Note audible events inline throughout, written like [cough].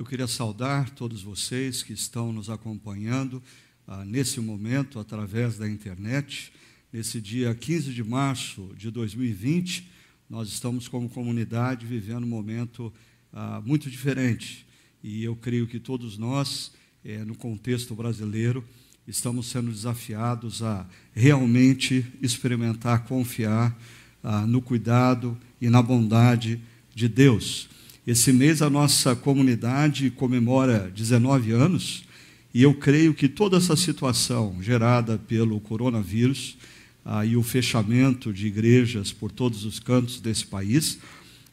Eu queria saudar todos vocês que estão nos acompanhando ah, nesse momento através da internet. Nesse dia 15 de março de 2020, nós estamos como comunidade vivendo um momento ah, muito diferente. E eu creio que todos nós, eh, no contexto brasileiro, estamos sendo desafiados a realmente experimentar, confiar ah, no cuidado e na bondade de Deus. Esse mês a nossa comunidade comemora 19 anos e eu creio que toda essa situação gerada pelo coronavírus ah, e o fechamento de igrejas por todos os cantos desse país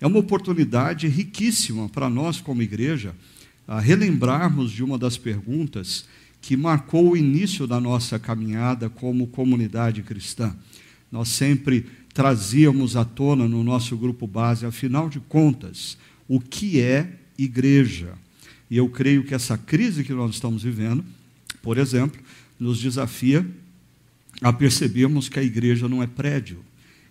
é uma oportunidade riquíssima para nós, como igreja, a relembrarmos de uma das perguntas que marcou o início da nossa caminhada como comunidade cristã. Nós sempre trazíamos à tona no nosso grupo base, afinal de contas, o que é igreja. E eu creio que essa crise que nós estamos vivendo, por exemplo, nos desafia a percebermos que a igreja não é prédio,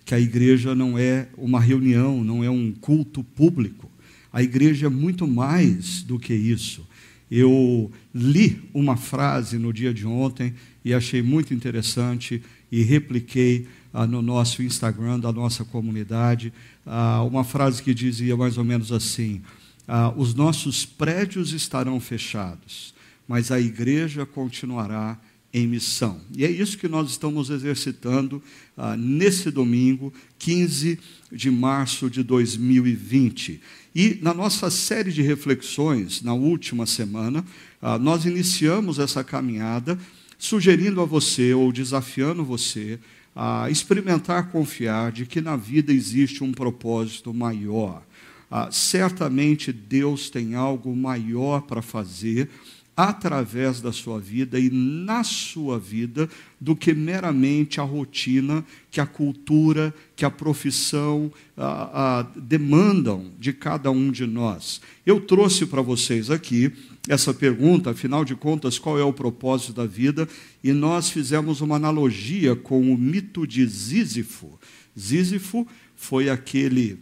que a igreja não é uma reunião, não é um culto público. A igreja é muito mais do que isso. Eu li uma frase no dia de ontem e achei muito interessante e repliquei ah, no nosso Instagram da nossa comunidade, ah, uma frase que dizia mais ou menos assim: ah, Os nossos prédios estarão fechados, mas a igreja continuará em missão. E é isso que nós estamos exercitando ah, nesse domingo, 15 de março de 2020. E na nossa série de reflexões, na última semana, ah, nós iniciamos essa caminhada sugerindo a você ou desafiando você a experimentar confiar de que na vida existe um propósito maior. Ah, certamente Deus tem algo maior para fazer através da sua vida e na sua vida do que meramente a rotina que a cultura, que a profissão ah, ah, demandam de cada um de nós. Eu trouxe para vocês aqui essa pergunta, afinal de contas, qual é o propósito da vida? E nós fizemos uma analogia com o mito de Sísifo. Sísifo foi aquele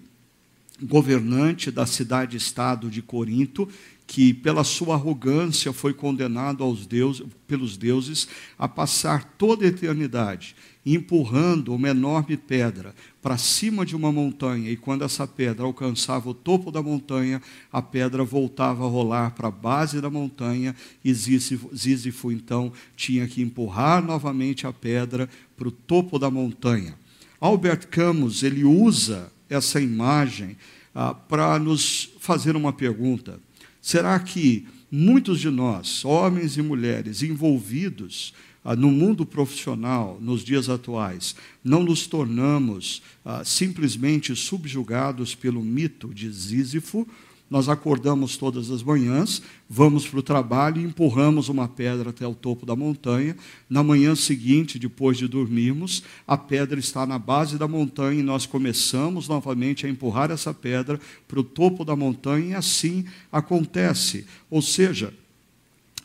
governante da cidade-estado de Corinto que pela sua arrogância foi condenado aos deuses, pelos deuses a passar toda a eternidade empurrando uma enorme pedra para cima de uma montanha, e quando essa pedra alcançava o topo da montanha, a pedra voltava a rolar para a base da montanha, e Sísifo então tinha que empurrar novamente a pedra para o topo da montanha. Albert Camus ele usa essa imagem ah, para nos fazer uma pergunta. Será que muitos de nós, homens e mulheres envolvidos ah, no mundo profissional, nos dias atuais, não nos tornamos ah, simplesmente subjugados pelo mito de Sísifo, nós acordamos todas as manhãs, vamos para o trabalho e empurramos uma pedra até o topo da montanha. Na manhã seguinte, depois de dormirmos, a pedra está na base da montanha e nós começamos novamente a empurrar essa pedra para o topo da montanha e assim acontece. Ou seja,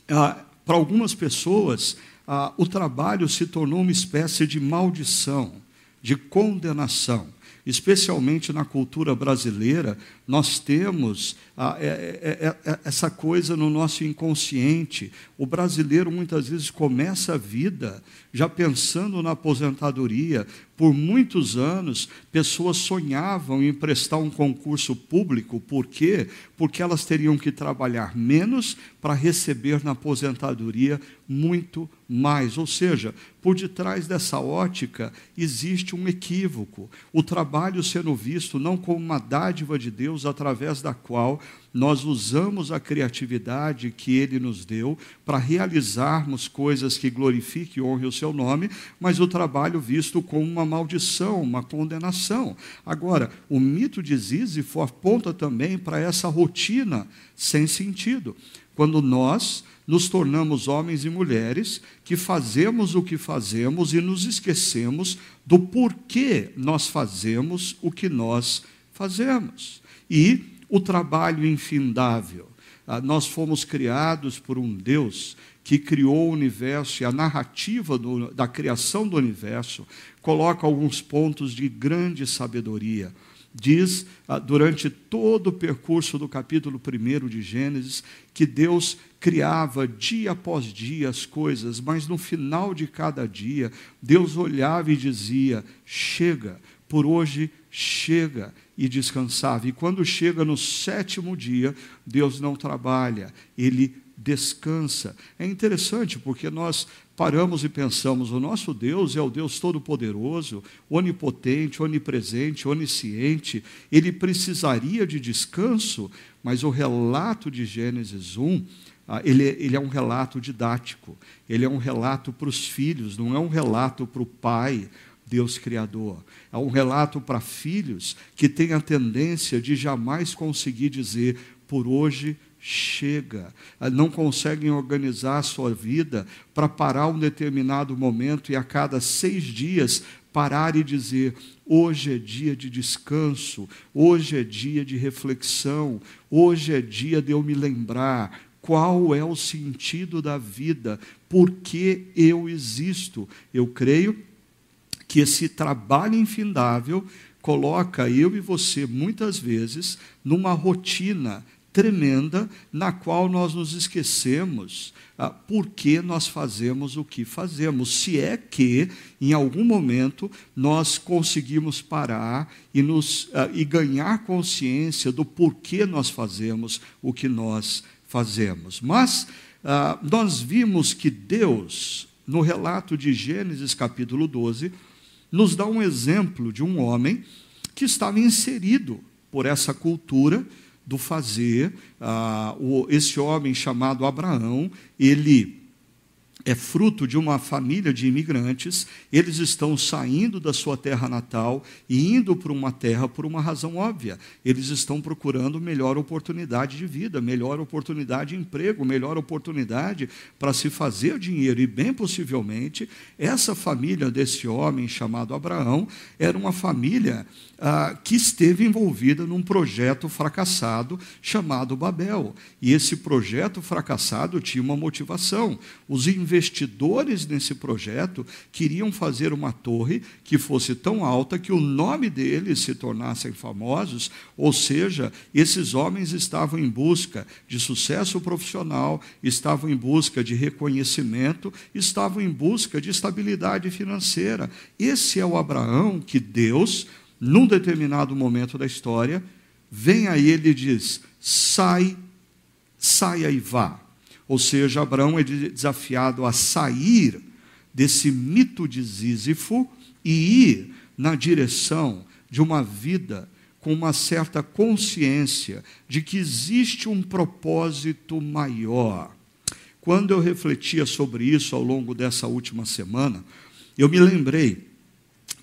ah, para algumas pessoas, ah, o trabalho se tornou uma espécie de maldição, de condenação especialmente na cultura brasileira, nós temos ah, é, é, é, essa coisa no nosso inconsciente. O brasileiro muitas vezes começa a vida já pensando na aposentadoria. Por muitos anos, pessoas sonhavam em prestar um concurso público. Por quê? Porque elas teriam que trabalhar menos para receber na aposentadoria muito mais. Ou seja, por detrás dessa ótica existe um equívoco. O trabalho sendo visto não como uma dádiva de Deus através da qual nós usamos a criatividade que Ele nos deu para realizarmos coisas que glorifiquem e honrem o Seu nome, mas o trabalho visto como uma maldição, uma condenação. Agora, o mito de Sísifo aponta também para essa rotina sem sentido. Quando nós nos tornamos homens e mulheres que fazemos o que fazemos e nos esquecemos do porquê nós fazemos o que nós fazemos. E o trabalho infindável. Ah, nós fomos criados por um Deus que criou o universo e a narrativa do, da criação do universo coloca alguns pontos de grande sabedoria. diz, ah, durante todo o percurso do capítulo 1 de Gênesis, que Deus criava dia após dia as coisas, mas no final de cada dia, Deus olhava e dizia: chega, por hoje chega, e descansava. E quando chega no sétimo dia, Deus não trabalha, ele descansa. É interessante porque nós paramos e pensamos: o nosso Deus é o Deus Todo-Poderoso, onipotente, onipresente, onisciente, ele precisaria de descanso, mas o relato de Gênesis 1. Ah, ele, ele é um relato didático, ele é um relato para os filhos, não é um relato para o pai, Deus Criador. É um relato para filhos que têm a tendência de jamais conseguir dizer, por hoje chega, não conseguem organizar a sua vida para parar um determinado momento e a cada seis dias parar e dizer: hoje é dia de descanso, hoje é dia de reflexão, hoje é dia de eu me lembrar qual é o sentido da vida, por que eu existo. Eu creio que esse trabalho infindável coloca eu e você, muitas vezes, numa rotina tremenda na qual nós nos esquecemos ah, por que nós fazemos o que fazemos, se é que em algum momento nós conseguimos parar e, nos, ah, e ganhar consciência do porquê nós fazemos o que nós fazemos. Mas ah, nós vimos que Deus, no relato de Gênesis capítulo 12, nos dá um exemplo de um homem que estava inserido por essa cultura do fazer. Ah, o, esse homem chamado Abraão, ele é fruto de uma família de imigrantes, eles estão saindo da sua terra natal e indo para uma terra por uma razão óbvia. Eles estão procurando melhor oportunidade de vida, melhor oportunidade de emprego, melhor oportunidade para se fazer dinheiro. E, bem possivelmente, essa família desse homem chamado Abraão era uma família ah, que esteve envolvida num projeto fracassado chamado Babel. E esse projeto fracassado tinha uma motivação. Os investidores nesse projeto queriam fazer uma torre que fosse tão alta que o nome deles se tornassem famosos, ou seja, esses homens estavam em busca de sucesso profissional, estavam em busca de reconhecimento, estavam em busca de estabilidade financeira. Esse é o Abraão que Deus num determinado momento da história, vem a ele e diz: sai, saia e vá. Ou seja, Abraão é desafiado a sair desse mito de Sísifo e ir na direção de uma vida com uma certa consciência de que existe um propósito maior. Quando eu refletia sobre isso ao longo dessa última semana, eu me lembrei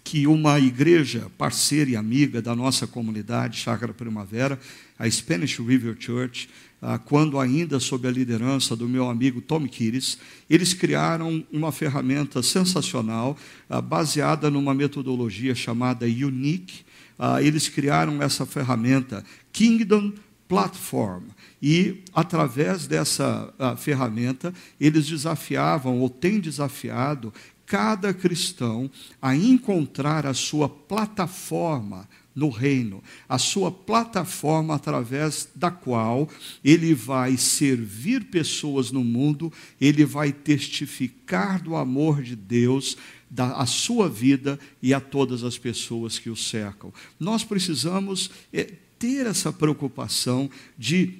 que uma igreja parceira e amiga da nossa comunidade, Chácara Primavera, a Spanish River Church, ah, quando ainda sob a liderança do meu amigo Tom Kires, eles criaram uma ferramenta sensacional, ah, baseada numa metodologia chamada Unique. Ah, eles criaram essa ferramenta Kingdom Platform. E, através dessa ferramenta, eles desafiavam, ou têm desafiado, cada cristão a encontrar a sua plataforma no reino, a sua plataforma através da qual ele vai servir pessoas no mundo, ele vai testificar do amor de Deus da, a sua vida e a todas as pessoas que o cercam. Nós precisamos é, ter essa preocupação de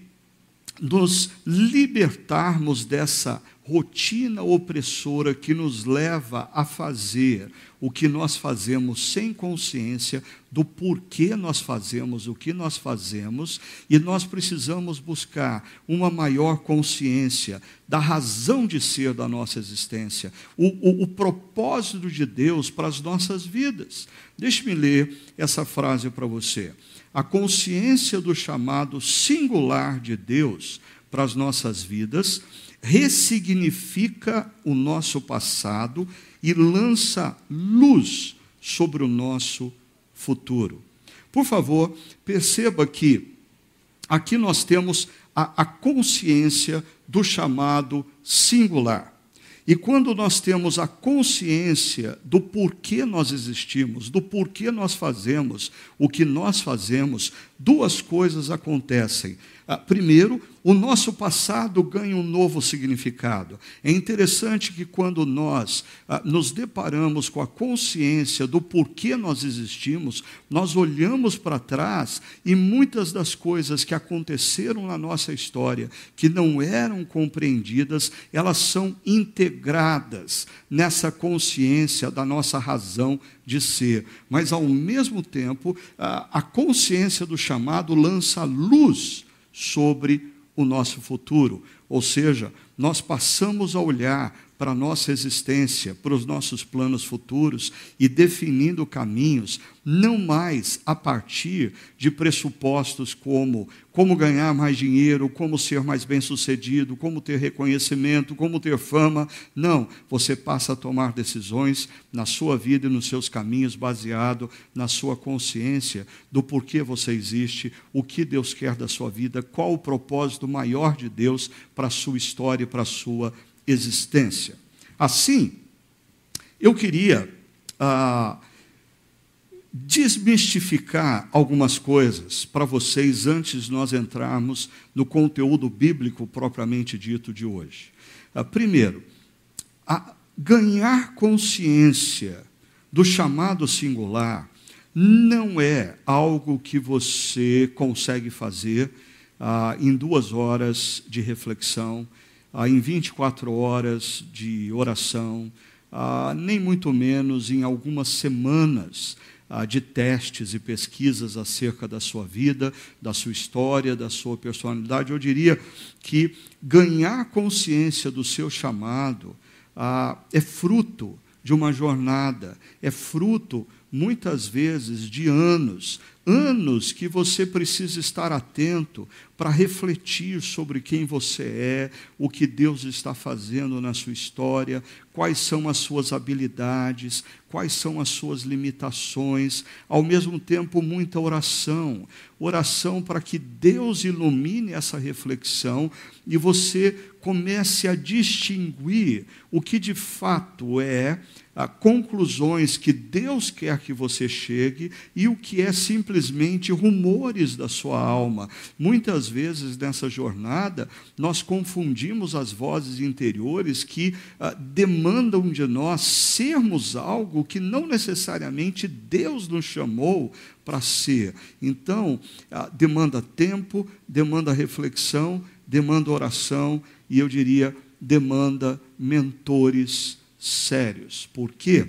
nos libertarmos dessa rotina opressora que nos leva a fazer o que nós fazemos sem consciência do porquê nós fazemos o que nós fazemos, e nós precisamos buscar uma maior consciência da razão de ser da nossa existência, o, o, o propósito de Deus para as nossas vidas. Deixe-me ler essa frase para você. A consciência do chamado singular de Deus para as nossas vidas ressignifica o nosso passado e lança luz sobre o nosso futuro. Por favor, perceba que aqui nós temos a, a consciência do chamado singular. E quando nós temos a consciência do porquê nós existimos, do porquê nós fazemos o que nós fazemos, duas coisas acontecem. Ah, primeiro, o nosso passado ganha um novo significado. É interessante que quando nós ah, nos deparamos com a consciência do porquê nós existimos, nós olhamos para trás e muitas das coisas que aconteceram na nossa história, que não eram compreendidas, elas são integradas nessa consciência da nossa razão de ser. Mas, ao mesmo tempo, ah, a consciência do chamado lança luz sobre o nosso futuro. Ou seja, nós passamos a olhar para a nossa existência, para os nossos planos futuros e definindo caminhos, não mais a partir de pressupostos como como ganhar mais dinheiro, como ser mais bem-sucedido, como ter reconhecimento, como ter fama. Não, você passa a tomar decisões na sua vida e nos seus caminhos baseado na sua consciência do porquê você existe, o que Deus quer da sua vida, qual o propósito maior de Deus para a sua história e para a sua existência. Assim, eu queria ah, desmistificar algumas coisas para vocês antes de nós entrarmos no conteúdo bíblico propriamente dito de hoje. Ah, primeiro, ganhar consciência do chamado singular não é algo que você consegue fazer ah, em duas horas de reflexão ah, em 24 horas de oração, ah, nem muito menos em algumas semanas ah, de testes e pesquisas acerca da sua vida, da sua história, da sua personalidade. Eu diria que ganhar consciência do seu chamado ah, é fruto de uma jornada, é fruto, muitas vezes, de anos, anos que você precisa estar atento para refletir sobre quem você é, o que Deus está fazendo na sua história, quais são as suas habilidades, quais são as suas limitações, ao mesmo tempo, muita oração oração para que Deus ilumine essa reflexão e você comece a distinguir o que de fato é a conclusões que Deus quer que você chegue e o que é simplesmente rumores da sua alma. Muitas vezes nessa jornada nós confundimos as vozes interiores que ah, demandam de nós sermos algo que não necessariamente Deus nos chamou para ser. Então, ah, demanda tempo, demanda reflexão, demanda oração e eu diria demanda mentores sérios. Por quê?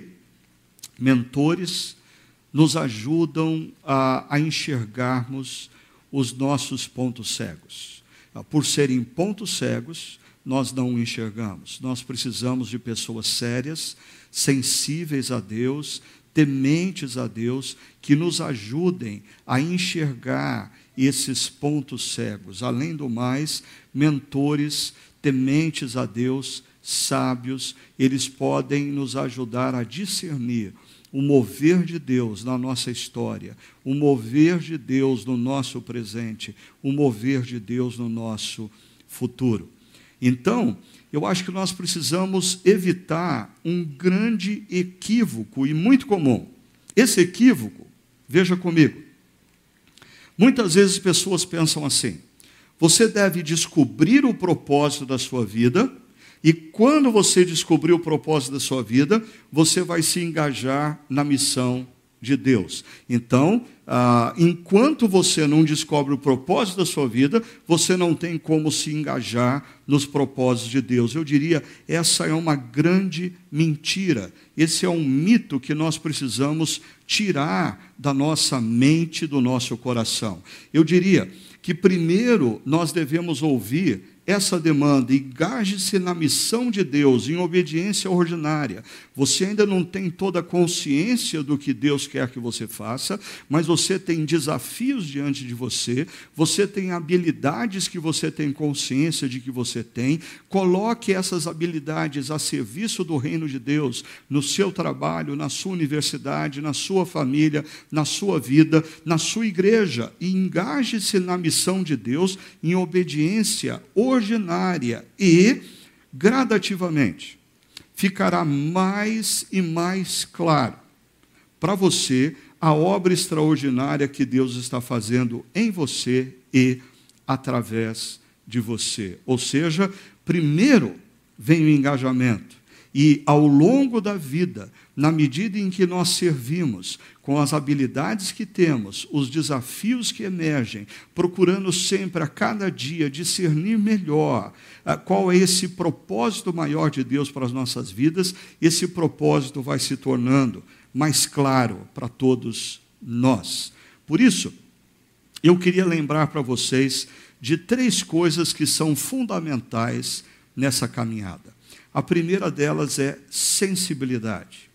Mentores nos ajudam a, a enxergarmos os nossos pontos cegos. Por serem pontos cegos, nós não enxergamos. Nós precisamos de pessoas sérias, sensíveis a Deus, tementes a Deus, que nos ajudem a enxergar esses pontos cegos. Além do mais, mentores tementes a Deus, sábios, eles podem nos ajudar a discernir o mover de Deus na nossa história, o mover de Deus no nosso presente, o mover de Deus no nosso futuro. Então, eu acho que nós precisamos evitar um grande equívoco e muito comum. Esse equívoco, veja comigo, muitas vezes pessoas pensam assim: você deve descobrir o propósito da sua vida e quando você descobrir o propósito da sua vida, você vai se engajar na missão de Deus. Então, ah, enquanto você não descobre o propósito da sua vida, você não tem como se engajar nos propósitos de Deus. Eu diria, essa é uma grande mentira. Esse é um mito que nós precisamos tirar da nossa mente, do nosso coração. Eu diria que primeiro nós devemos ouvir essa demanda, engaje-se na missão de Deus, em obediência ordinária. Você ainda não tem toda a consciência do que Deus quer que você faça, mas você tem desafios diante de você, você tem habilidades que você tem consciência de que você tem. Coloque essas habilidades a serviço do reino de Deus, no seu trabalho, na sua universidade, na sua família, na sua vida, na sua igreja, e engaje-se na missão de Deus em obediência ordinária ordinária e gradativamente. ficará mais e mais claro para você a obra extraordinária que Deus está fazendo em você e através de você. Ou seja, primeiro vem o engajamento. E ao longo da vida, na medida em que nós servimos, com as habilidades que temos, os desafios que emergem, procurando sempre a cada dia discernir melhor ah, qual é esse propósito maior de Deus para as nossas vidas, esse propósito vai se tornando mais claro para todos nós. Por isso, eu queria lembrar para vocês de três coisas que são fundamentais nessa caminhada. A primeira delas é sensibilidade.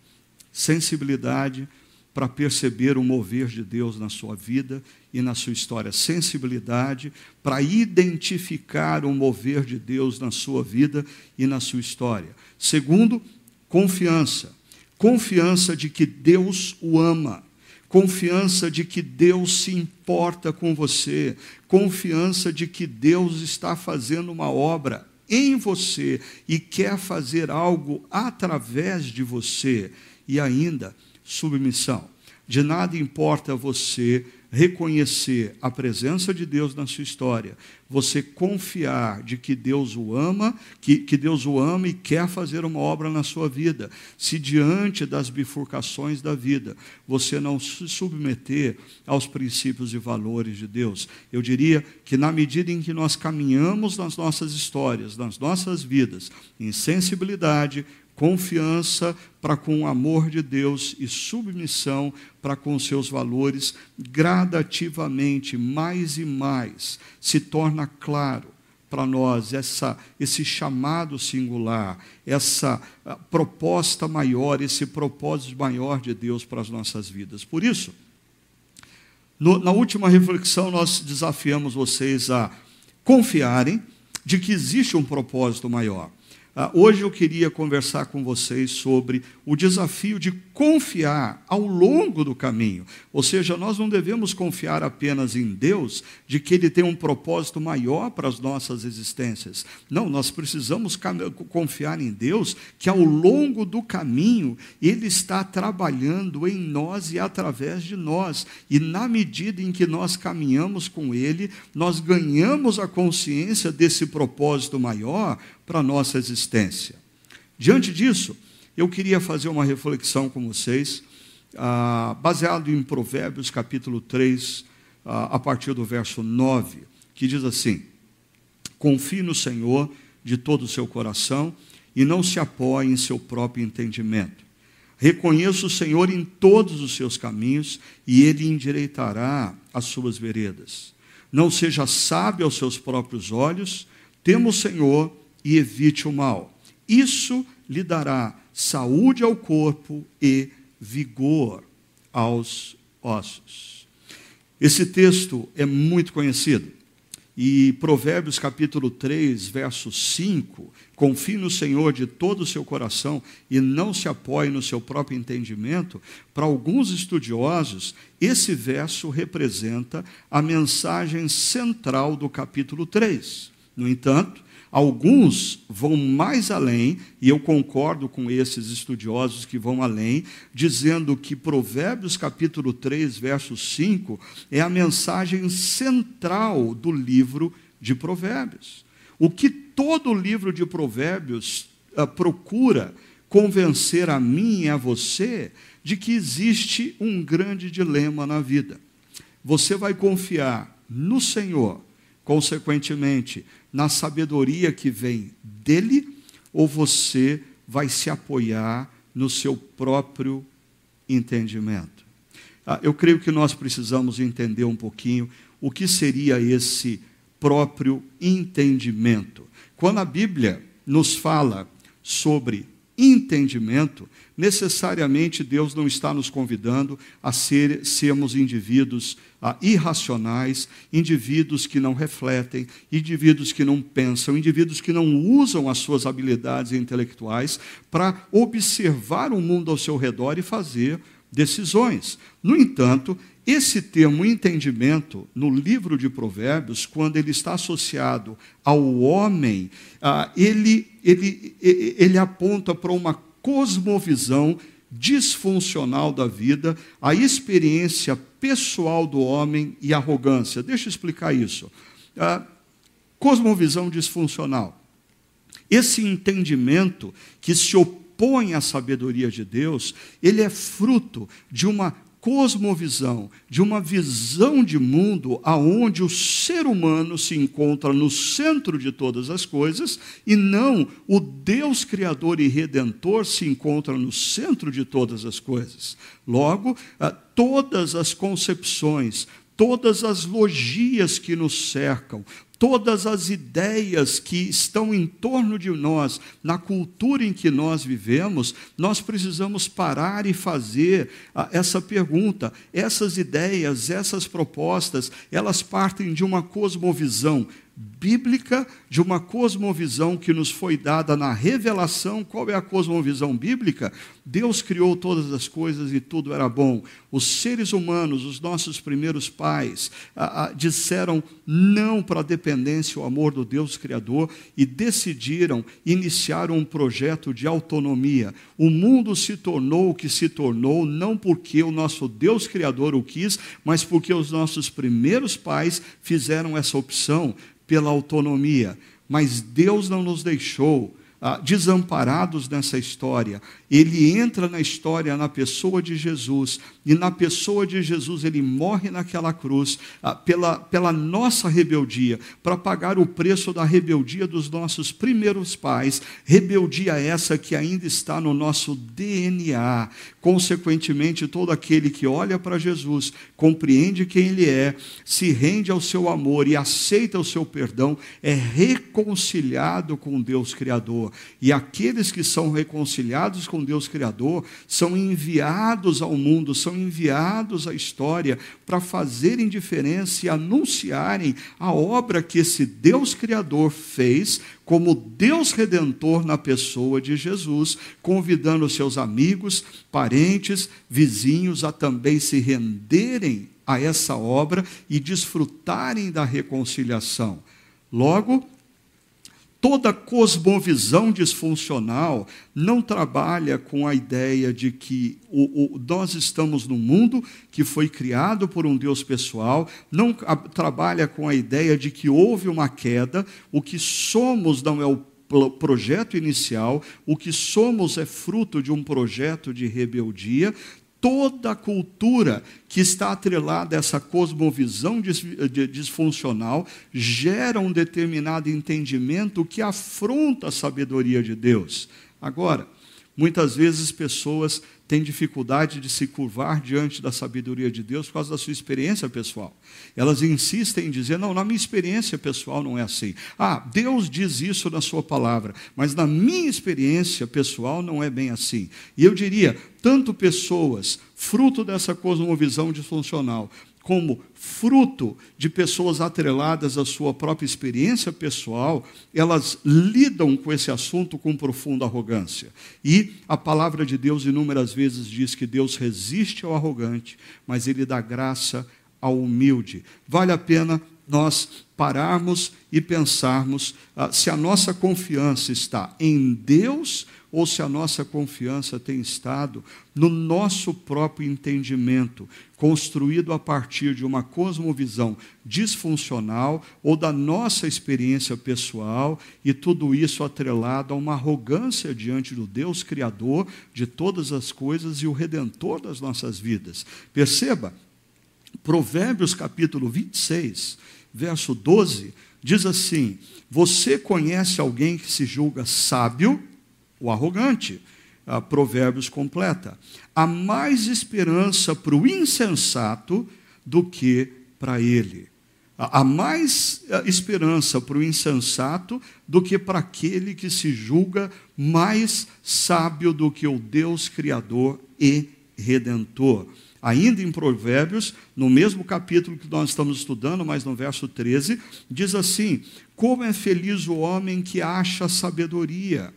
Sensibilidade para perceber o mover de Deus na sua vida e na sua história. Sensibilidade para identificar o mover de Deus na sua vida e na sua história. Segundo, confiança. Confiança de que Deus o ama confiança de que Deus se importa com você, confiança de que Deus está fazendo uma obra em você e quer fazer algo através de você, e ainda submissão. De nada importa você reconhecer a presença de Deus na sua história, você confiar de que Deus o ama, que, que Deus o ama e quer fazer uma obra na sua vida. Se diante das bifurcações da vida, você não se submeter aos princípios e valores de Deus, eu diria que na medida em que nós caminhamos nas nossas histórias, nas nossas vidas, em sensibilidade, confiança para com o amor de Deus e submissão para com seus valores, gradativamente, mais e mais, se torna claro para nós essa, esse chamado singular, essa ah, proposta maior, esse propósito maior de Deus para as nossas vidas. Por isso, no, na última reflexão, nós desafiamos vocês a confiarem de que existe um propósito maior. Ah, hoje eu queria conversar com vocês sobre o desafio de confiar ao longo do caminho. Ou seja, nós não devemos confiar apenas em Deus, de que Ele tem um propósito maior para as nossas existências. Não, nós precisamos confiar em Deus, que ao longo do caminho Ele está trabalhando em nós e através de nós. E na medida em que nós caminhamos com Ele, nós ganhamos a consciência desse propósito maior para a nossa existência. Diante disso, eu queria fazer uma reflexão com vocês, ah, baseado em Provérbios capítulo 3, ah, a partir do verso 9, que diz assim: Confie no Senhor de todo o seu coração e não se apoie em seu próprio entendimento. Reconheça o Senhor em todos os seus caminhos e ele endireitará as suas veredas. Não seja sábio aos seus próprios olhos, tema o Senhor e evite o mal. Isso lhe dará saúde ao corpo e vigor aos ossos. Esse texto é muito conhecido. E Provérbios capítulo 3, verso 5, confie no Senhor de todo o seu coração e não se apoie no seu próprio entendimento, para alguns estudiosos, esse verso representa a mensagem central do capítulo 3. No entanto, Alguns vão mais além, e eu concordo com esses estudiosos que vão além, dizendo que Provérbios capítulo 3, verso 5, é a mensagem central do livro de Provérbios. O que todo livro de Provérbios uh, procura convencer a mim e a você de que existe um grande dilema na vida. Você vai confiar no Senhor, consequentemente, na sabedoria que vem dele, ou você vai se apoiar no seu próprio entendimento? Ah, eu creio que nós precisamos entender um pouquinho o que seria esse próprio entendimento. Quando a Bíblia nos fala sobre entendimento, necessariamente Deus não está nos convidando a ser, sermos indivíduos ah, irracionais, indivíduos que não refletem, indivíduos que não pensam, indivíduos que não usam as suas habilidades intelectuais para observar o mundo ao seu redor e fazer decisões. No entanto, esse termo entendimento, no livro de Provérbios, quando ele está associado ao homem, ah, ele, ele, ele aponta para uma cosmovisão disfuncional da vida, a experiência pessoal do homem e arrogância. Deixa eu explicar isso. Ah, cosmovisão disfuncional. Esse entendimento que se opõe à sabedoria de Deus, ele é fruto de uma cosmovisão, de uma visão de mundo aonde o ser humano se encontra no centro de todas as coisas e não o Deus criador e redentor se encontra no centro de todas as coisas. Logo, ah, todas as concepções, todas as logias que nos cercam, todas as ideias que estão em torno de nós, na cultura em que nós vivemos, nós precisamos parar e fazer ah, essa pergunta. Essas ideias, essas propostas, elas partem de uma cosmovisão bíblica, de uma cosmovisão que nos foi dada na revelação. Qual é a cosmovisão bíblica? Deus criou todas as coisas e tudo era bom. Os seres humanos, os nossos primeiros pais, ah, ah, disseram não para a dependência, o amor do Deus Criador e decidiram iniciar um projeto de autonomia. O mundo se tornou o que se tornou, não porque o nosso Deus Criador o quis, mas porque os nossos primeiros pais fizeram essa opção pela autonomia. Mas Deus não nos deixou ah, desamparados nessa história. Ele entra na história na pessoa de Jesus, e na pessoa de Jesus ele morre naquela cruz ah, pela, pela nossa rebeldia, para pagar o preço da rebeldia dos nossos primeiros pais, rebeldia essa que ainda está no nosso DNA. Consequentemente, todo aquele que olha para Jesus, compreende quem ele é, se rende ao seu amor e aceita o seu perdão, é reconciliado com Deus Criador. E aqueles que são reconciliados com Deus Criador são enviados ao mundo, são enviados à história para fazerem diferença e anunciarem a obra que esse Deus Criador fez como Deus redentor na pessoa de Jesus, convidando seus amigos, parentes, vizinhos a também se renderem a essa obra e desfrutarem da reconciliação. Logo, toda cosmovisão disfuncional não trabalha com a ideia de que o, o, nós estamos num mundo que foi criado por um Deus pessoal, não a, trabalha com a ideia de que houve uma queda, o que somos não é o projeto inicial, o que somos é fruto de um projeto de rebeldia, toda a cultura que está atrelada a essa cosmovisão disfuncional gera um determinado entendimento que afronta a sabedoria de Deus. Agora, muitas vezes pessoas têm dificuldade de se curvar diante da sabedoria de Deus por causa da sua experiência pessoal. Elas insistem em dizer: não, na minha experiência pessoal não é assim. Ah, Deus diz isso na Sua palavra, mas na minha experiência pessoal não é bem assim. E eu diria: tanto pessoas, fruto dessa cosmovisão disfuncional, como fruto de pessoas atreladas à sua própria experiência pessoal, elas lidam com esse assunto com profunda arrogância. E a palavra de Deus inúmeras vezes diz que Deus resiste ao arrogante, mas ele dá graça ao humilde. Vale a pena nós pararmos e pensarmos ah, se a nossa confiança está em Deus ou se a nossa confiança tem estado no nosso próprio entendimento, construído a partir de uma cosmovisão disfuncional ou da nossa experiência pessoal, e tudo isso atrelado a uma arrogância diante do Deus Criador de todas as coisas e o Redentor das nossas vidas. Perceba, Provérbios capítulo 26, verso 12, diz assim: Você conhece alguém que se julga sábio? O arrogante. Ah, Provérbios completa. Há mais esperança para o insensato do que para ele. Há mais ah, esperança para o insensato do que para aquele que se julga mais sábio do que o Deus Criador e Redentor. Ainda em Provérbios, no mesmo capítulo que nós estamos estudando, mas no verso 13, diz assim: Como é feliz o homem que acha sabedoria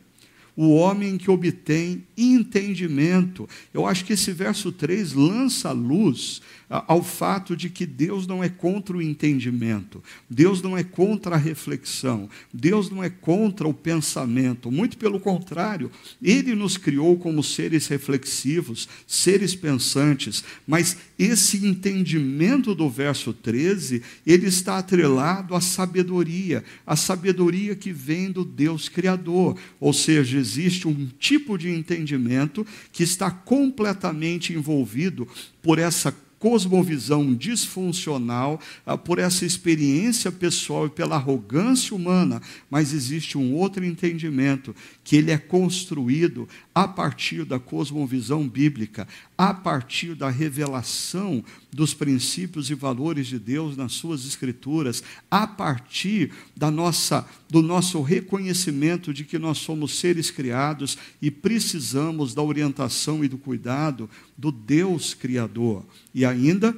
o homem que obtém entendimento. Eu acho que esse verso 3 lança luz ao fato de que Deus não é contra o entendimento, Deus não é contra a reflexão, Deus não é contra o pensamento, muito pelo contrário, Ele nos criou como seres reflexivos, seres pensantes, mas esse entendimento do verso 13, ele está atrelado à sabedoria, a sabedoria que vem do Deus Criador, ou seja, existe um tipo de entendimento que está completamente envolvido por essa cosmovisão disfuncional, ah, por essa experiência pessoal e pela arrogância humana, mas existe um outro entendimento, que ele é construído a partir da cosmovisão bíblica, a partir da revelação dos princípios e valores de Deus nas suas escrituras, a partir da nossa do nosso reconhecimento de que nós somos seres criados e precisamos da orientação e do cuidado do Deus criador. E ainda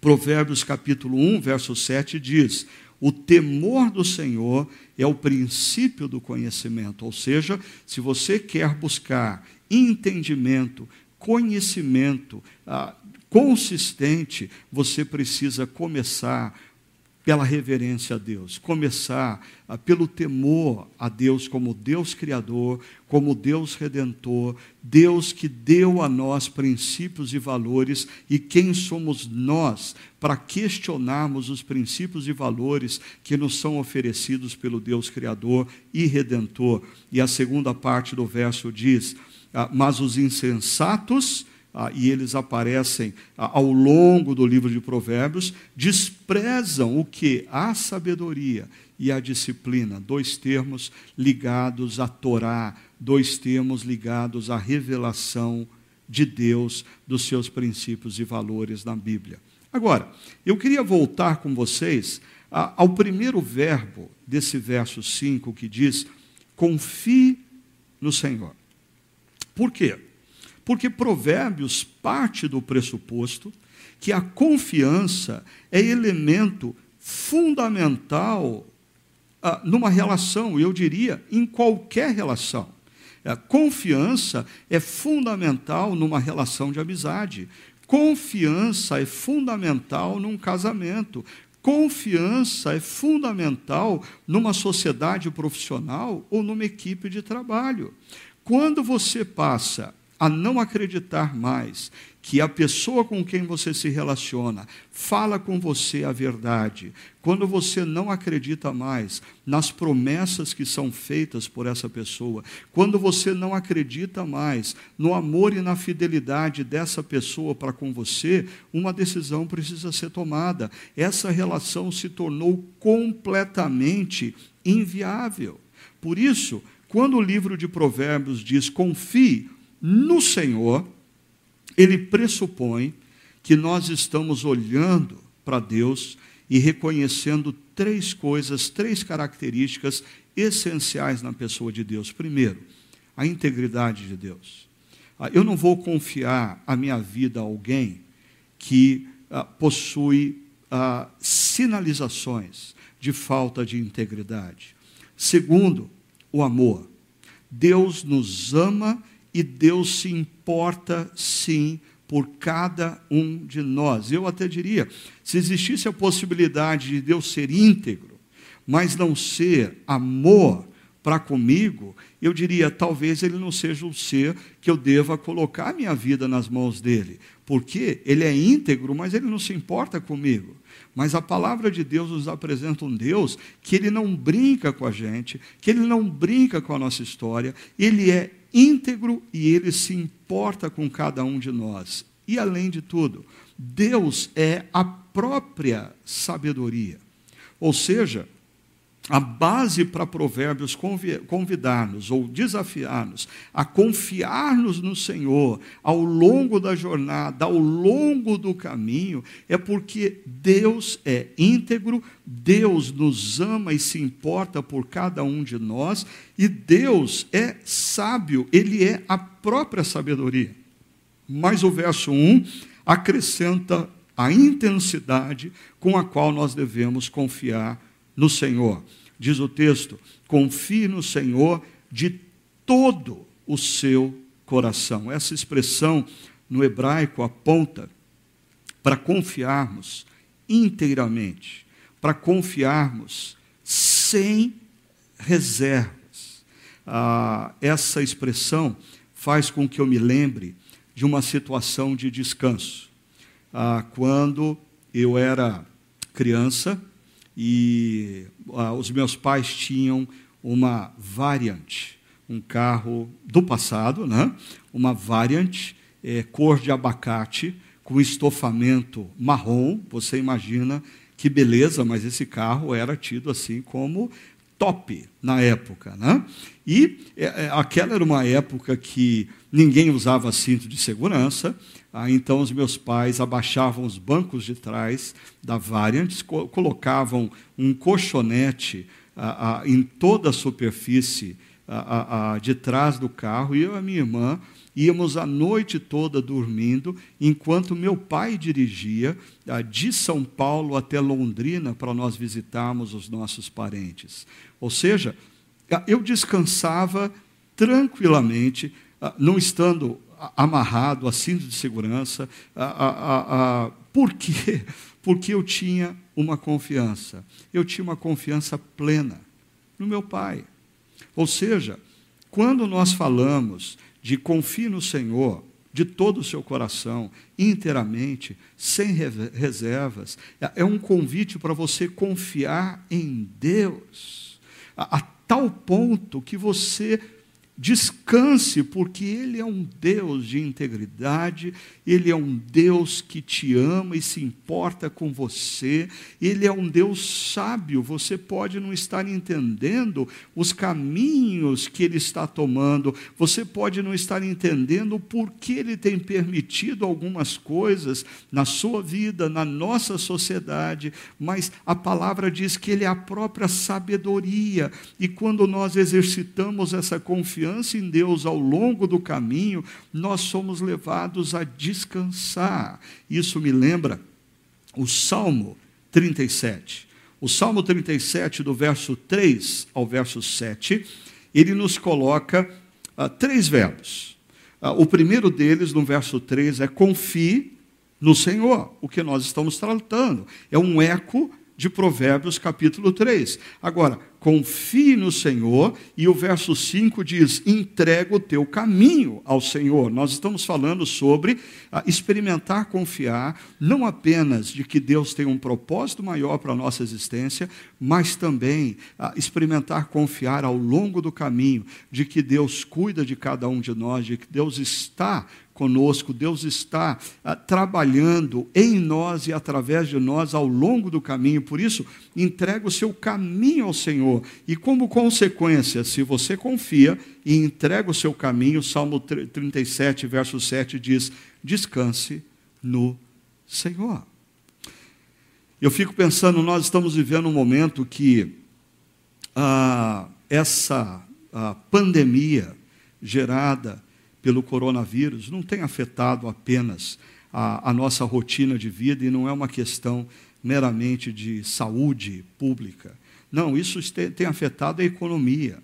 Provérbios capítulo 1, verso 7 diz: o temor do Senhor é o princípio do conhecimento, ou seja, se você quer buscar entendimento, conhecimento ah, consistente, você precisa começar pela reverência a Deus, começar pelo temor a Deus como Deus Criador, como Deus Redentor, Deus que deu a nós princípios e valores, e quem somos nós para questionarmos os princípios e valores que nos são oferecidos pelo Deus Criador e Redentor. E a segunda parte do verso diz: ah, Mas os insensatos ah, e eles aparecem ah, ao longo do livro de Provérbios, desprezam o que? A sabedoria e a disciplina, dois termos ligados à Torá, dois termos ligados à revelação de Deus, dos seus princípios e valores na Bíblia. Agora, eu queria voltar com vocês ah, ao primeiro verbo desse verso 5 que diz: confie no Senhor. Por quê? Porque Provérbios parte do pressuposto que a confiança é elemento fundamental ah, numa relação, eu diria, em qualquer relação. A confiança é fundamental numa relação de amizade. Confiança é fundamental num casamento. Confiança é fundamental numa sociedade profissional ou numa equipe de trabalho. Quando você passa a não acreditar mais que a pessoa com quem você se relaciona fala com você a verdade, quando você não acredita mais nas promessas que são feitas por essa pessoa, quando você não acredita mais no amor e na fidelidade dessa pessoa para com você, uma decisão precisa ser tomada. Essa relação se tornou completamente inviável. Por isso, quando o livro de Provérbios diz: confie no Senhor, ele pressupõe que nós estamos olhando para Deus e reconhecendo três coisas, três características essenciais na pessoa de Deus. Primeiro, a integridade de Deus. Ah, eu não vou confiar a minha vida a alguém que ah, possui ah, sinalizações de falta de integridade. Segundo, o amor. Deus nos ama e Deus se importa sim por cada um de nós. Eu até diria, se existisse a possibilidade de Deus ser íntegro, mas não ser amor para comigo, eu diria, talvez ele não seja o ser que eu deva colocar minha vida nas mãos dele, porque ele é íntegro, mas ele não se importa comigo. Mas a palavra de Deus nos apresenta um Deus que ele não brinca com a gente, que ele não brinca com a nossa história, ele é íntegro e ele se importa com cada um de nós. E além de tudo, Deus é a própria sabedoria. Ou seja, a base para Provérbios convidar-nos ou desafiar-nos a confiar-nos no Senhor ao longo da jornada, ao longo do caminho, é porque Deus é íntegro, Deus nos ama e se importa por cada um de nós, e Deus é sábio, Ele é a própria sabedoria. Mas o verso 1 acrescenta a intensidade com a qual nós devemos confiar no Senhor diz o texto: confie no Senhor de todo o seu coração. Essa expressão no hebraico aponta para confiarmos inteiramente, para confiarmos sem reservas. Ah, essa expressão faz com que eu me lembre de uma situação de descanso. Ah, quando eu era criança e ah, os meus pais tinham uma Variant, um carro do passado, né? uma Variant, é, cor de abacate, com estofamento marrom. Você imagina que beleza, mas esse carro era tido assim como top na época. Né? E é, é, aquela era uma época que ninguém usava cinto de segurança, ah, então os meus pais abaixavam os bancos de trás da Variant, co colocavam um colchonete ah, ah, em toda a superfície ah, ah, de trás do carro, e eu e a minha irmã íamos a noite toda dormindo, enquanto meu pai dirigia ah, de São Paulo até Londrina para nós visitarmos os nossos parentes. Ou seja, ah, eu descansava tranquilamente, ah, não estando amarrado a cinto de segurança. Por quê? [laughs] Porque eu tinha uma confiança. Eu tinha uma confiança plena no meu pai. Ou seja, quando nós falamos de confie no Senhor de todo o seu coração, inteiramente, sem reservas. É um convite para você confiar em Deus, a, a tal ponto que você Descanse, porque Ele é um Deus de integridade, Ele é um Deus que te ama e se importa com você, Ele é um Deus sábio. Você pode não estar entendendo os caminhos que Ele está tomando, você pode não estar entendendo por que Ele tem permitido algumas coisas na sua vida, na nossa sociedade, mas a palavra diz que Ele é a própria sabedoria, e quando nós exercitamos essa confiança, confiança em Deus ao longo do caminho, nós somos levados a descansar. Isso me lembra o Salmo 37. O Salmo 37, do verso 3 ao verso 7, ele nos coloca ah, três verbos. Ah, o primeiro deles, no verso 3, é confie no Senhor, o que nós estamos tratando. É um eco de Provérbios capítulo 3. Agora, confie no Senhor, e o verso 5 diz: entrega o teu caminho ao Senhor. Nós estamos falando sobre ah, experimentar confiar, não apenas de que Deus tem um propósito maior para a nossa existência, mas também ah, experimentar confiar ao longo do caminho, de que Deus cuida de cada um de nós, de que Deus está conosco, Deus está ah, trabalhando em nós e através de nós ao longo do caminho. Por isso, entrega o seu caminho ao Senhor. E como consequência, se você confia e entrega o seu caminho, Salmo 37, verso 7 diz: descanse no Senhor. Eu fico pensando, nós estamos vivendo um momento que ah, essa ah, pandemia gerada pelo coronavírus não tem afetado apenas a, a nossa rotina de vida e não é uma questão meramente de saúde pública. Não, isso tem afetado a economia.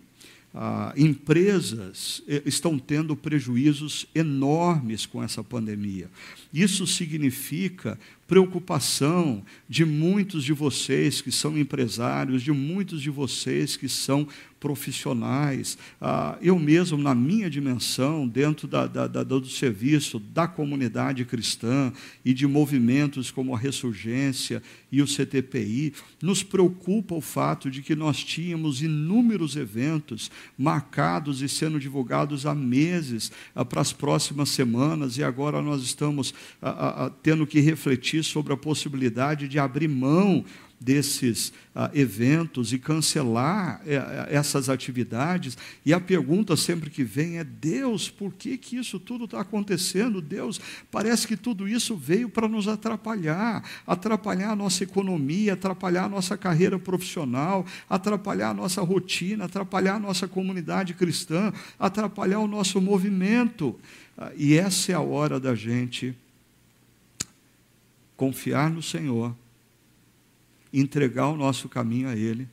Ah, empresas eh, estão tendo prejuízos enormes com essa pandemia. Isso significa preocupação de muitos de vocês que são empresários, de muitos de vocês que são profissionais. Ah, eu mesmo, na minha dimensão, dentro da, da, da, do serviço da comunidade cristã e de movimentos como a Ressurgência e o CTPI, nos preocupa o fato de que nós tínhamos inúmeros eventos marcados e sendo divulgados há meses ah, para as próximas semanas, e agora nós estamos ah, tendo que refletir sobre a possibilidade de abrir mão desses ah, eventos e cancelar eh, eh, essas atividades. E a pergunta sempre que vem é: Deus, por que, que isso tudo está acontecendo? Deus, parece que tudo isso veio para nos atrapalhar atrapalhar a nossa economia, atrapalhar a nossa carreira profissional, atrapalhar a nossa rotina, atrapalhar a nossa comunidade cristã, atrapalhar o nosso movimento. Ah, e essa é a hora da gente confiar no Senhor entregar o nosso caminho a Ele,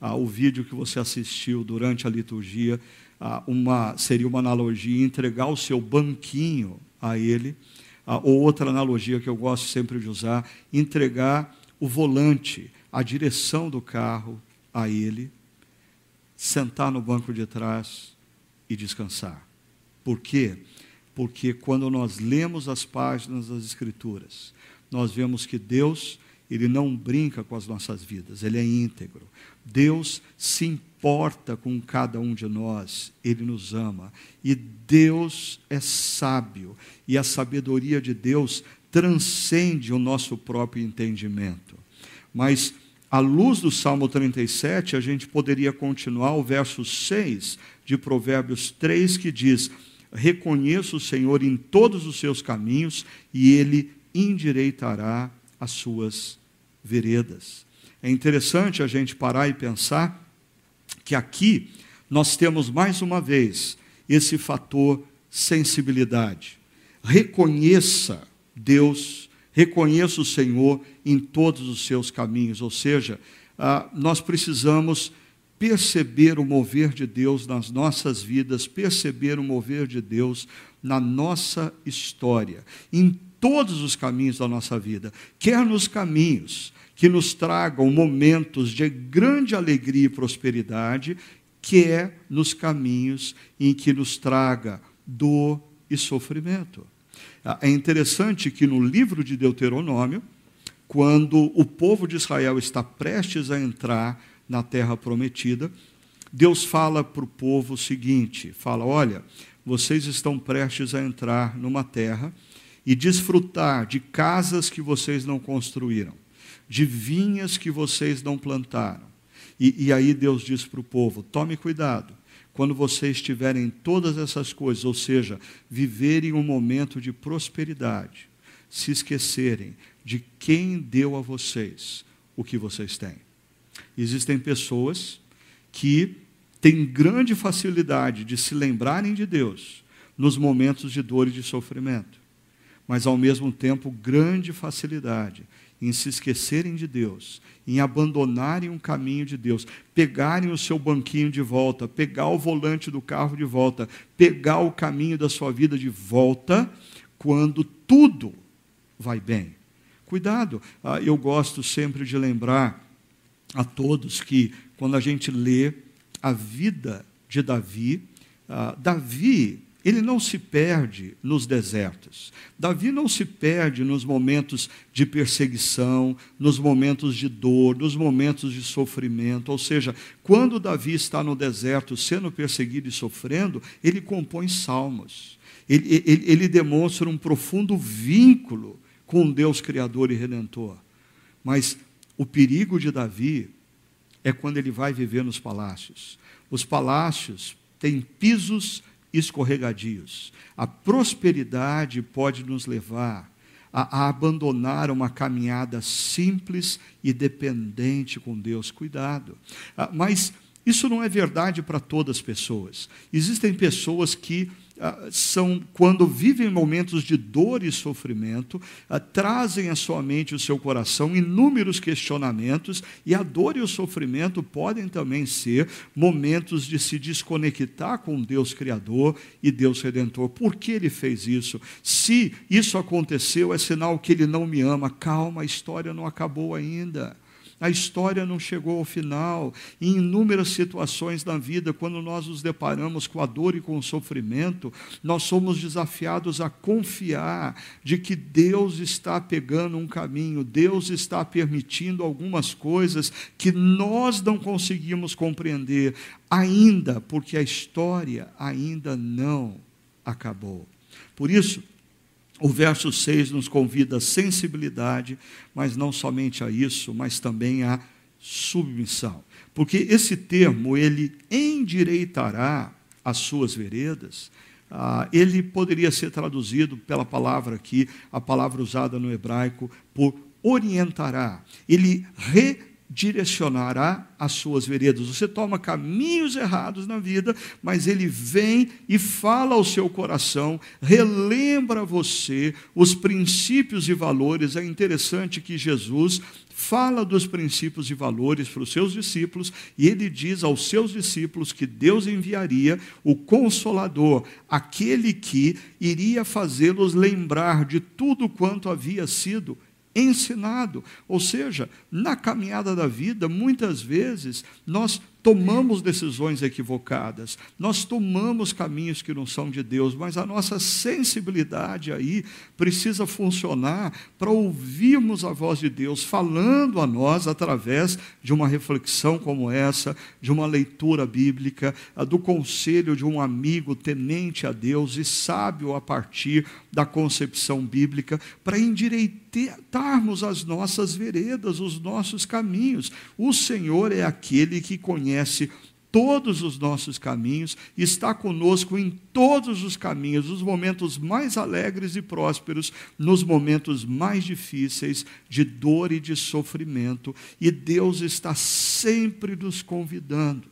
ah, o vídeo que você assistiu durante a liturgia, ah, uma, seria uma analogia entregar o seu banquinho a ele, ah, ou outra analogia que eu gosto sempre de usar, entregar o volante, a direção do carro a ele, sentar no banco de trás e descansar. Por quê? Porque quando nós lemos as páginas das Escrituras, nós vemos que Deus, ele não brinca com as nossas vidas, ele é íntegro. Deus se importa com cada um de nós, ele nos ama. E Deus é sábio, e a sabedoria de Deus transcende o nosso próprio entendimento. Mas, à luz do Salmo 37, a gente poderia continuar o verso 6 de Provérbios 3, que diz: Reconheça o Senhor em todos os seus caminhos, e ele endireitará as suas veredas. É interessante a gente parar e pensar que aqui nós temos mais uma vez esse fator sensibilidade. Reconheça Deus, reconheça o Senhor em todos os seus caminhos, ou seja, ah, nós precisamos perceber o mover de Deus nas nossas vidas, perceber o mover de Deus na nossa história, em todos os caminhos da nossa vida, quer nos caminhos que nos tragam momentos de grande alegria e prosperidade, quer nos caminhos em que nos traga dor e sofrimento. Ah, é interessante que no livro de Deuteronômio, quando o povo de Israel está prestes a entrar na terra prometida, Deus fala para o povo o seguinte: fala, olha, vocês estão prestes a entrar numa terra e desfrutar de casas que vocês não construíram, de vinhas que vocês não plantaram. E, e aí Deus diz para o povo: tome cuidado, quando vocês tiverem todas essas coisas, ou seja, viverem um momento de prosperidade, se esquecerem de quem deu a vocês o que vocês têm. Existem pessoas que têm grande facilidade de se lembrarem de Deus nos momentos de dor e de sofrimento, mas ao mesmo tempo grande facilidade em se esquecerem de Deus, em abandonarem um caminho de Deus, pegarem o seu banquinho de volta, pegar o volante do carro de volta, pegar o caminho da sua vida de volta, quando tudo vai bem. Cuidado, ah, eu gosto sempre de lembrar a todos que, quando a gente lê a vida de Davi, uh, Davi, ele não se perde nos desertos. Davi não se perde nos momentos de perseguição, nos momentos de dor, nos momentos de sofrimento. Ou seja, quando Davi está no deserto sendo perseguido e sofrendo, ele compõe salmos. Ele, ele, ele demonstra um profundo vínculo com Deus Criador e Redentor. Mas o perigo de Davi é quando ele vai viver nos palácios. Os palácios têm pisos escorregadios. A prosperidade pode nos levar a, a, abandonar uma caminhada simples e dependente com Deus. Cuidado. Ah, mas isso não é verdade para todas as pessoas. Existem pessoas que são, quando vivem momentos de dor e sofrimento, ah, trazem à sua mente e o seu coração inúmeros questionamentos, e a dor e o sofrimento podem também ser momentos de se desconectar com Deus Criador e Deus Redentor. Por que ele fez isso? Se isso aconteceu, é sinal que ele não me ama. Calma, a história não acabou ainda. A história não chegou ao final. Em inúmeras situações na vida, quando nós nos deparamos com a dor e com o sofrimento, nós somos desafiados a confiar de que Deus está pegando um caminho, Deus está permitindo algumas coisas que nós não conseguimos compreender ainda, porque a história ainda não acabou. Por isso, o verso 6 nos convida à sensibilidade, mas não somente a isso, mas também à submissão. Porque esse termo, ele endireitará as suas veredas, ah, ele poderia ser traduzido pela palavra aqui, a palavra usada no hebraico, por orientará. Ele direcionará as suas veredas. Você toma caminhos errados na vida, mas ele vem e fala ao seu coração, relembra você os princípios e valores. É interessante que Jesus fala dos princípios e valores para os seus discípulos e ele diz aos seus discípulos que Deus enviaria o consolador, aquele que iria fazê-los lembrar de tudo quanto havia sido ensinado. Ou seja, na caminhada da vida, muitas vezes nós tomamos decisões equivocadas, nós tomamos caminhos que não são de Deus, mas a nossa sensibilidade aí precisa funcionar para ouvirmos a voz de Deus falando a nós através de uma reflexão como essa, de uma leitura bíblica, do conselho de um amigo temente a Deus e sábio a partir da concepção bíblica, para endireitarmos as nossas veredas, os nossos caminhos. O Senhor é aquele que conhece conhece todos os nossos caminhos, está conosco em todos os caminhos, nos momentos mais alegres e prósperos, nos momentos mais difíceis de dor e de sofrimento, e Deus está sempre nos convidando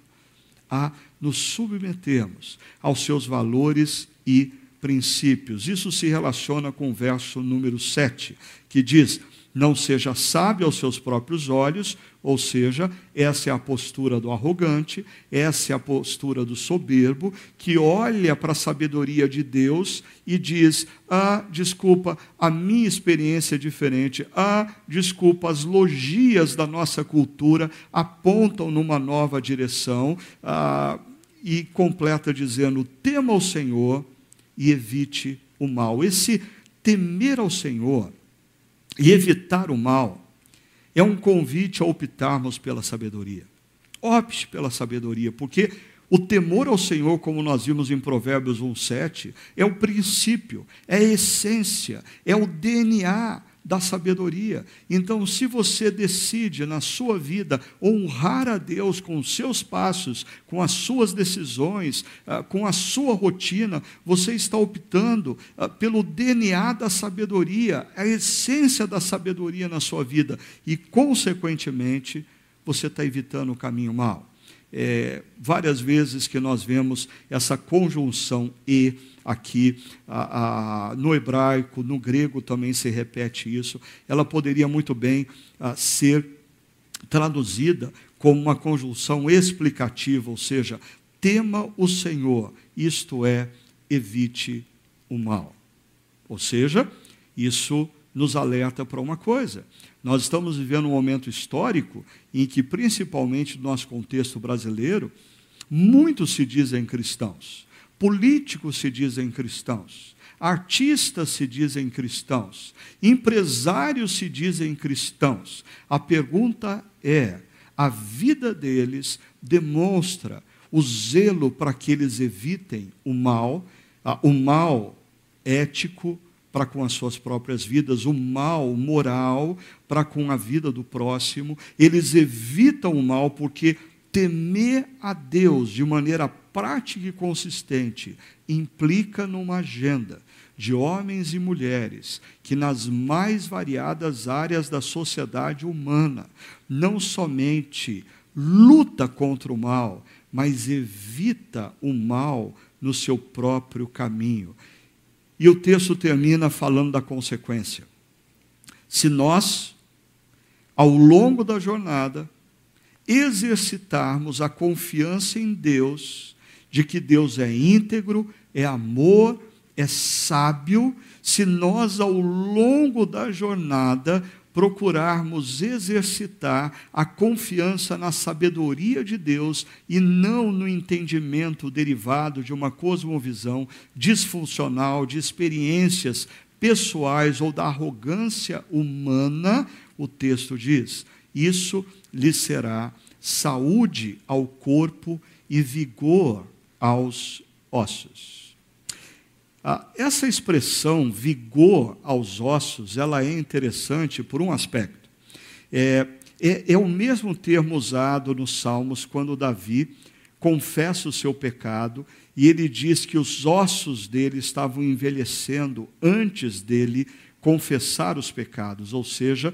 a nos submetermos aos seus valores e princípios. Isso se relaciona com o verso número 7, que diz: Não seja sábio aos seus próprios olhos, ou seja, essa é a postura do arrogante, essa é a postura do soberbo, que olha para a sabedoria de Deus e diz: Ah, desculpa, a minha experiência é diferente. Ah, desculpa, as logias da nossa cultura apontam numa nova direção. Ah, e completa dizendo: tema ao Senhor e evite o mal. Esse temer ao Senhor e evitar o mal é um convite a optarmos pela sabedoria. Opte pela sabedoria, porque o temor ao Senhor, como nós vimos em Provérbios 1,7, é o princípio, é a essência, é o DNA da sabedoria. Então, se você decide na sua vida honrar a Deus com os seus passos, com as suas decisões, ah, com a sua rotina, você está optando ah, pelo DNA da sabedoria, a essência da sabedoria na sua vida, e, consequentemente, você está evitando o caminho mau. É, várias vezes que nós vemos essa conjunção e aqui a, a, no hebraico, no grego também se repete isso. Ela poderia muito bem a, ah, ser traduzida como uma conjunção explicativa, ou seja, tema o Senhor, isto é, evite o mal. Ou seja, isso nos alerta para uma coisa. Nós estamos vivendo um momento histórico em que, principalmente no nosso contexto brasileiro, muitos se dizem cristãos. Políticos se dizem cristãos, artistas se dizem cristãos, empresários se dizem cristãos. A pergunta é: a vida deles demonstra o zelo para que eles evitem o mal, o mal ético para com as suas próprias vidas, o mal moral para com a vida do próximo. Eles evitam o mal porque temer a Deus de maneira prática e consistente implica numa agenda de homens e mulheres que, nas mais variadas áreas da sociedade humana, não somente luta contra o mal, mas evita o mal no seu próprio caminho. E o texto termina falando da consequência. Se nós, ao longo da jornada, exercitarmos a confiança em Deus, de que Deus é íntegro, é amor, é sábio, se nós, ao longo da jornada, procurarmos exercitar a confiança na sabedoria de Deus e não no entendimento derivado de uma cosmovisão disfuncional, de experiências pessoais ou da arrogância humana, o texto diz: isso lhe será saúde ao corpo e vigor aos ossos. Ah, essa expressão vigor aos ossos, ela é interessante por um aspecto. É, é, é o mesmo termo usado nos Salmos quando Davi confessa o seu pecado e ele diz que os ossos dele estavam envelhecendo antes dele confessar os pecados, ou seja,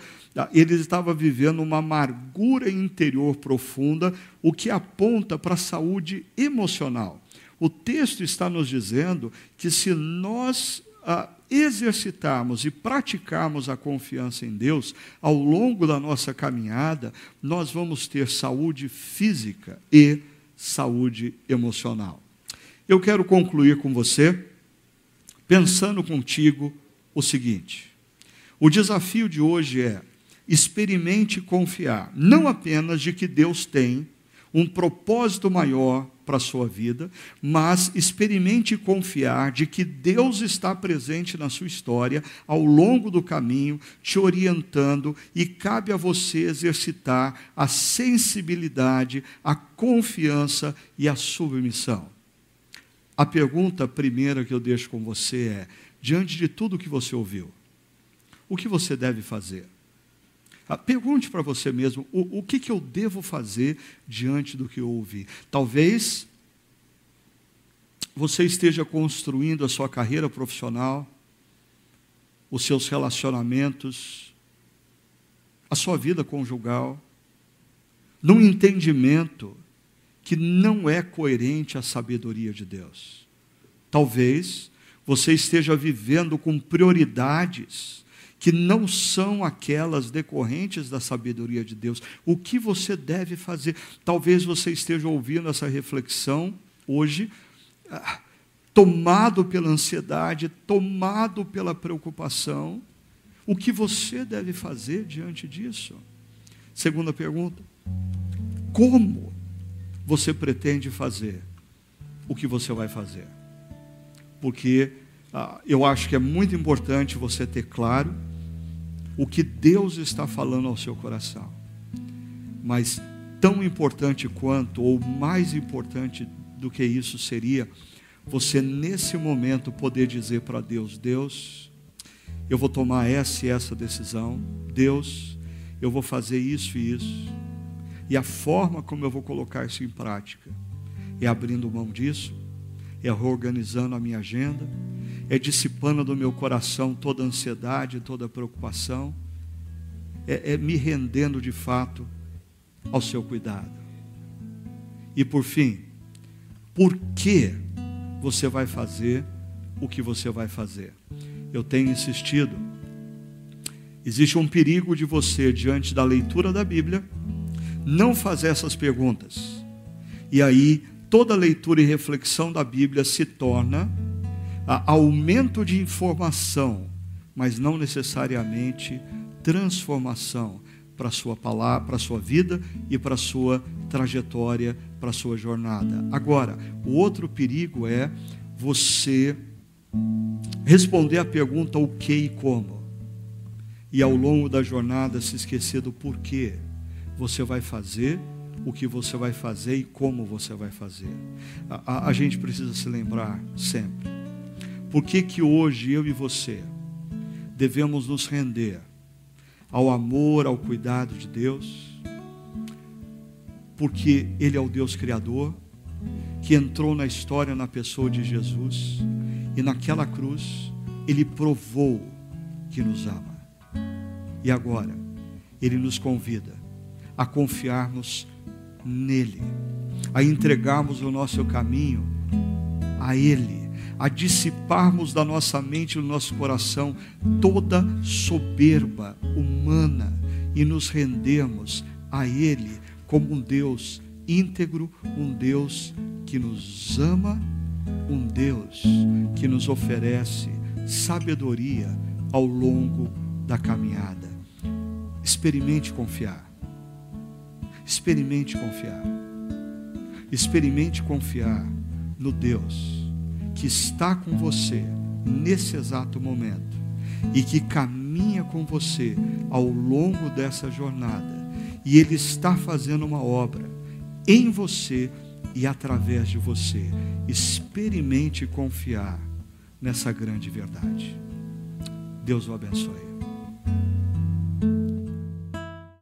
ele estava vivendo uma amargura interior profunda, o que aponta para a saúde emocional. O texto está nos dizendo que se nós ah, exercitarmos e praticarmos a confiança em Deus ao longo da nossa caminhada, nós vamos ter saúde física e saúde emocional. Eu quero concluir com você pensando contigo o seguinte: o desafio de hoje é experimente confiar, não apenas de que Deus tem um propósito maior para a sua vida, mas experimente confiar de que Deus está presente na sua história ao longo do caminho, te orientando e cabe a você exercitar a sensibilidade, a confiança e a submissão. A pergunta primeira que eu deixo com você é: diante de tudo que você ouviu, o que você deve fazer? Ah, pergunte para você mesmo: o, o que, que eu devo fazer diante do que eu ouvi? Talvez você esteja construindo a sua carreira profissional, os seus relacionamentos, a sua vida conjugal, num entendimento que não é coerente à sabedoria de Deus. Talvez você esteja vivendo com prioridades que não são aquelas decorrentes da sabedoria de Deus. O que você deve fazer? Talvez você esteja ouvindo essa reflexão hoje, ah, tomado pela ansiedade, tomado pela preocupação. O que você deve fazer diante disso? Segunda pergunta: como você pretende fazer o que você vai fazer. Porque ah, eu acho que é muito importante você ter claro o que Deus está falando ao seu coração. Mas tão importante quanto, ou mais importante do que isso seria, você nesse momento poder dizer para Deus: Deus, eu vou tomar essa e essa decisão. Deus, eu vou fazer isso e isso. E a forma como eu vou colocar isso em prática é abrindo mão disso, é reorganizando a minha agenda, é dissipando do meu coração toda ansiedade, toda preocupação, é, é me rendendo de fato ao seu cuidado. E por fim, por que você vai fazer o que você vai fazer? Eu tenho insistido. Existe um perigo de você, diante da leitura da Bíblia, não fazer essas perguntas. E aí, toda leitura e reflexão da Bíblia se torna aumento de informação, mas não necessariamente transformação para a sua palavra, para a sua vida e para a sua trajetória, para a sua jornada. Agora, o outro perigo é você responder a pergunta o que e como. E ao longo da jornada se esquecer do porquê você vai fazer, o que você vai fazer e como você vai fazer. A, a, a gente precisa se lembrar sempre. Por que, que hoje eu e você devemos nos render ao amor, ao cuidado de Deus? Porque Ele é o Deus Criador, que entrou na história na pessoa de Jesus, e naquela cruz Ele provou que nos ama. E agora, Ele nos convida a confiarmos nele, a entregarmos o nosso caminho a Ele, a dissiparmos da nossa mente e do nosso coração toda soberba humana e nos rendermos a Ele como um Deus íntegro, um Deus que nos ama, um Deus que nos oferece sabedoria ao longo da caminhada. Experimente confiar. Experimente confiar. Experimente confiar no Deus que está com você nesse exato momento e que caminha com você ao longo dessa jornada. E Ele está fazendo uma obra em você e através de você. Experimente confiar nessa grande verdade. Deus o abençoe.